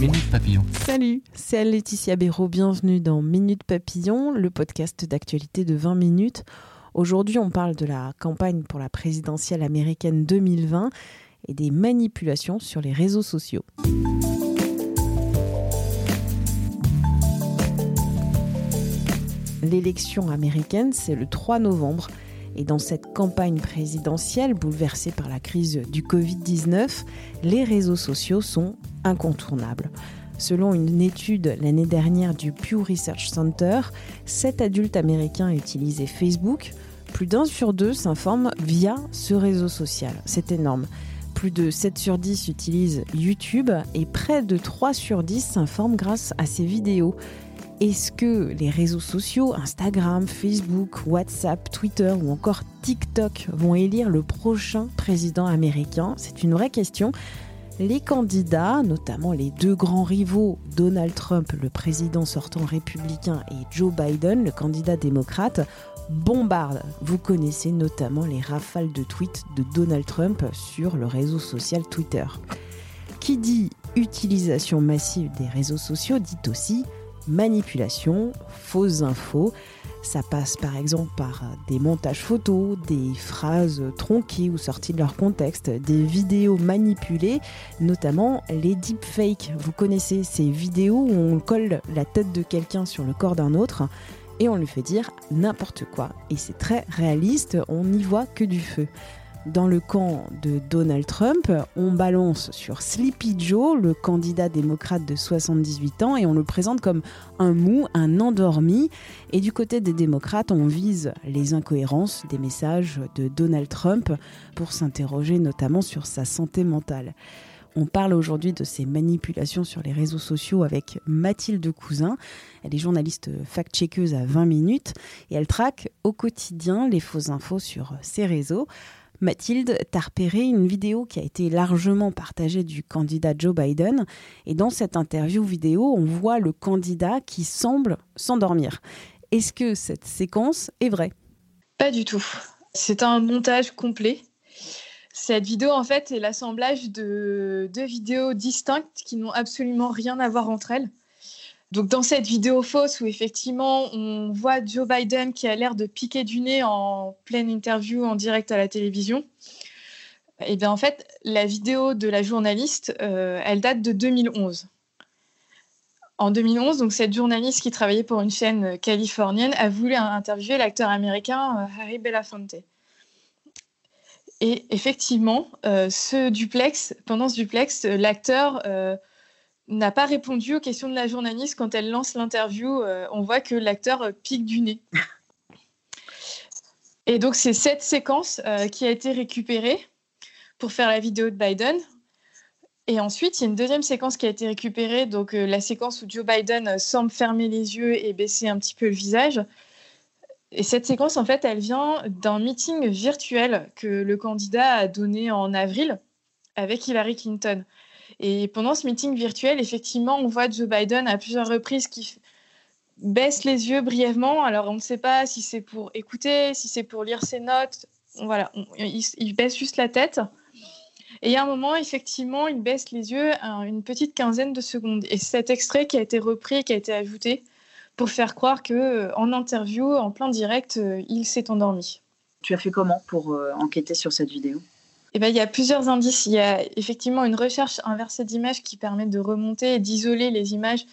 Minute Papillon. Salut, c'est Laetitia Béraud. Bienvenue dans Minute Papillon, le podcast d'actualité de 20 minutes. Aujourd'hui, on parle de la campagne pour la présidentielle américaine 2020 et des manipulations sur les réseaux sociaux. L'élection américaine, c'est le 3 novembre. Et dans cette campagne présidentielle bouleversée par la crise du Covid-19, les réseaux sociaux sont incontournables. Selon une étude l'année dernière du Pew Research Center, 7 adultes américains utilisaient Facebook. Plus d'un sur deux s'informent via ce réseau social. C'est énorme. Plus de 7 sur 10 utilisent YouTube et près de 3 sur 10 s'informent grâce à ces vidéos. Est-ce que les réseaux sociaux, Instagram, Facebook, WhatsApp, Twitter ou encore TikTok vont élire le prochain président américain? C'est une vraie question. Les candidats, notamment les deux grands rivaux, Donald Trump, le président sortant républicain, et Joe Biden, le candidat démocrate, bombardent. Vous connaissez notamment les rafales de tweets de Donald Trump sur le réseau social Twitter. Qui dit utilisation massive des réseaux sociaux dit aussi manipulation, fausses infos. Ça passe par exemple par des montages photos, des phrases tronquées ou sorties de leur contexte, des vidéos manipulées, notamment les deepfakes. Vous connaissez ces vidéos où on colle la tête de quelqu'un sur le corps d'un autre et on lui fait dire n'importe quoi. Et c'est très réaliste, on n'y voit que du feu. Dans le camp de Donald Trump, on balance sur Sleepy Joe, le candidat démocrate de 78 ans, et on le présente comme un mou, un endormi. Et du côté des démocrates, on vise les incohérences des messages de Donald Trump pour s'interroger notamment sur sa santé mentale. On parle aujourd'hui de ces manipulations sur les réseaux sociaux avec Mathilde Cousin. Elle est journaliste fact-checkeuse à 20 minutes et elle traque au quotidien les fausses infos sur ces réseaux. Mathilde, t'as repéré une vidéo qui a été largement partagée du candidat Joe Biden. Et dans cette interview vidéo, on voit le candidat qui semble s'endormir. Est-ce que cette séquence est vraie? Pas du tout. C'est un montage complet. Cette vidéo, en fait, est l'assemblage de deux vidéos distinctes qui n'ont absolument rien à voir entre elles. Donc dans cette vidéo fausse où effectivement on voit Joe Biden qui a l'air de piquer du nez en pleine interview en direct à la télévision, eh bien en fait la vidéo de la journaliste, euh, elle date de 2011. En 2011, donc cette journaliste qui travaillait pour une chaîne californienne a voulu interviewer l'acteur américain euh, Harry Belafonte. Et effectivement, euh, ce duplex, pendant ce duplex, l'acteur n'a pas répondu aux questions de la journaliste quand elle lance l'interview. Euh, on voit que l'acteur euh, pique du nez. Et donc, c'est cette séquence euh, qui a été récupérée pour faire la vidéo de Biden. Et ensuite, il y a une deuxième séquence qui a été récupérée, donc la séquence où Joe Biden semble fermer les yeux et baisser un petit peu le visage. Et cette séquence, en fait, elle vient d'un meeting virtuel que le candidat a donné en avril avec Hillary Clinton. Et pendant ce meeting virtuel, effectivement, on voit Joe Biden à plusieurs reprises qui baisse les yeux brièvement. Alors, on ne sait pas si c'est pour écouter, si c'est pour lire ses notes. Voilà, il, baisse juste la tête. Et a un moment, effectivement, il baisse les yeux une petite quinzaine de secondes. Et c'est cet extrait qui a été repris, qui a été ajouté pour faire croire que euh, en interview, en plein direct, euh, il s'est endormi. Tu as fait comment pour euh, enquêter sur cette vidéo? Eh ben, il y a plusieurs indices. Il y a effectivement une recherche inversée d'images qui permet de remonter et d'isoler les images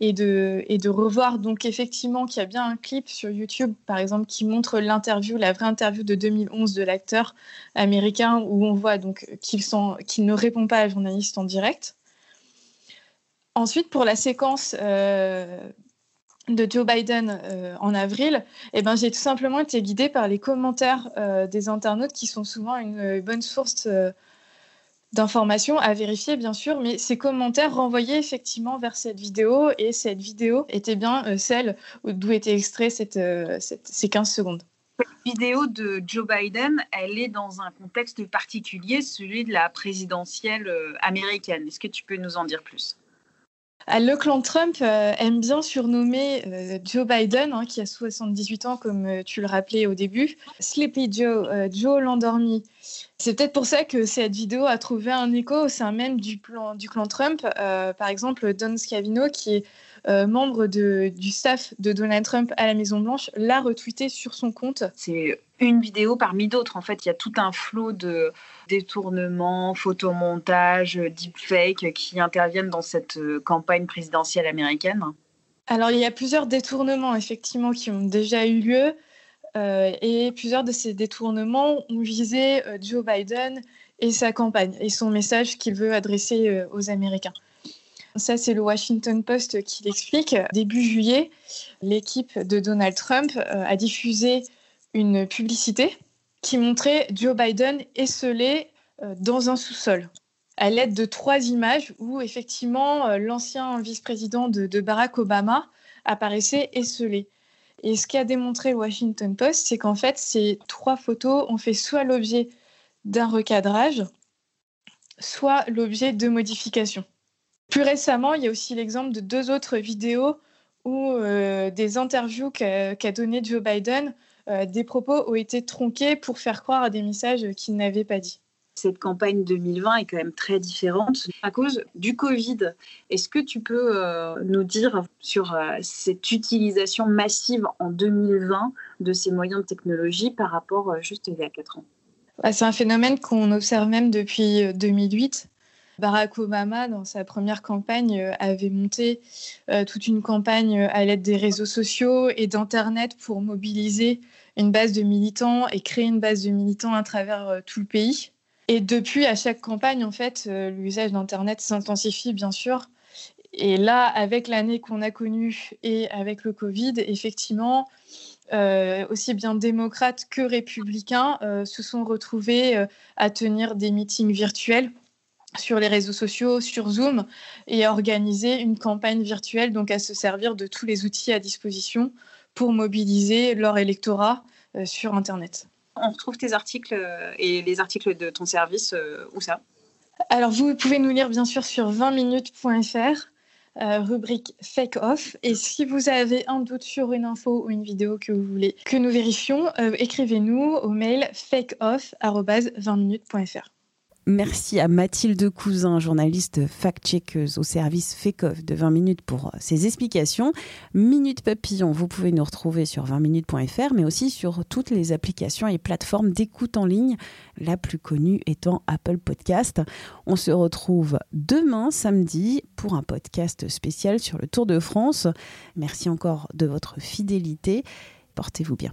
et de, et de revoir donc effectivement qu'il y a bien un clip sur YouTube, par exemple, qui montre l'interview, la vraie interview de 2011 de l'acteur américain où on voit donc qu'il ne répond pas à la journaliste en direct. Ensuite, pour la séquence euh, de Joe Biden euh, en avril, eh ben, j'ai tout simplement été guidée par les commentaires euh, des internautes qui sont souvent une, euh, bonne source d'informations à vérifier, bien sûr, mais ces commentaires renvoyaient effectivement vers cette vidéo et cette vidéo était bien celle d'où était extrait cette, ces 15 secondes. Cette vidéo de Joe Biden, elle est dans un contexte particulier, celui de la présidentielle américaine. Est-ce que tu peux nous en dire plus? Le clan Trump euh, aime bien surnommer euh, Joe Biden, hein, qui a 78 ans, comme euh, tu le rappelais au début, Sleepy Joe, Joe l'endormi, C'est peut-être pour ça que cette vidéo a trouvé un écho au sein même du, plan, du clan Trump. Par exemple, Don Scavino, qui est euh, membre de, du staff de Donald Trump à la Maison-Blanche, l'a retweeté sur son compte. C'est une vidéo parmi d'autres. En fait, il y a tout un flot de détournements, photomontages, deepfakes qui interviennent dans cette euh, campagne présidentielle américaine. Alors, il y a plusieurs détournements, effectivement, qui ont déjà eu lieu. Euh, et plusieurs de ces détournements ont visé euh, Joe Biden et sa campagne et son message qu'il veut adresser euh, aux Américains. Ça, c'est le Washington Post qui l'explique. Début juillet, l'équipe de Donald Trump a diffusé une publicité qui montrait Joe Biden esselé dans un sous-sol à l'aide de trois images où effectivement l'ancien vice-président de, Barack Obama apparaissait esselé. Et ce qu'a démontré le Washington Post, c'est qu'en fait, ces trois photos ont fait soit l'objet d'un recadrage, soit l'objet de modifications. Plus récemment, il y a aussi l'exemple de deux autres vidéos où euh, des interviews qu'a donné Joe Biden, euh, des propos ont été tronqués pour faire croire à des messages qu'il n'avait pas dit cette campagne 2020 est quand même très différente à cause du Covid. Est-ce que tu peux euh, nous dire sur cette utilisation massive en 2020 de ces moyens de technologie par rapport juste il y a 4 ans? Bah, C'est un phénomène qu'on observe même depuis 2008. Barack Obama, dans sa première campagne, avait monté toute une campagne à l'aide des réseaux sociaux et d'Internet pour mobiliser une base de militants et créer une base de militants à travers tout le pays. Et depuis, à chaque campagne, en fait, euh, l'usage d'Internet s'intensifie, bien sûr. Et là, avec l'année qu'on a connue et avec le Covid, effectivement, euh, aussi bien démocrates que républicains euh, se sont retrouvés à tenir des meetings virtuels sur les réseaux sociaux, sur Zoom, et à organiser une campagne virtuelle, donc à se servir de tous les outils à disposition pour mobiliser leur électorat sur Internet on retrouve tes articles euh, et les articles de ton service, euh, où ça? Alors, vous pouvez nous lire bien sûr sur 20minutes.fr. Euh, rubrique Fake Off. Et si vous avez un doute sur une info ou une vidéo que vous voulez que nous vérifions, écrivez-nous au mail fakeoff.20minutes.fr. Merci à Mathilde Cousin, journaliste fact-checkeuse au service FECOF de 20 minutes pour ses explications. Minute Papillon, vous pouvez nous retrouver sur 20minutes.fr, mais aussi sur toutes les applications et plateformes d'écoute en ligne, la plus connue étant Apple Podcast. On se retrouve demain, samedi, pour un podcast spécial sur le Tour de France. Merci encore de votre fidélité. Portez-vous bien.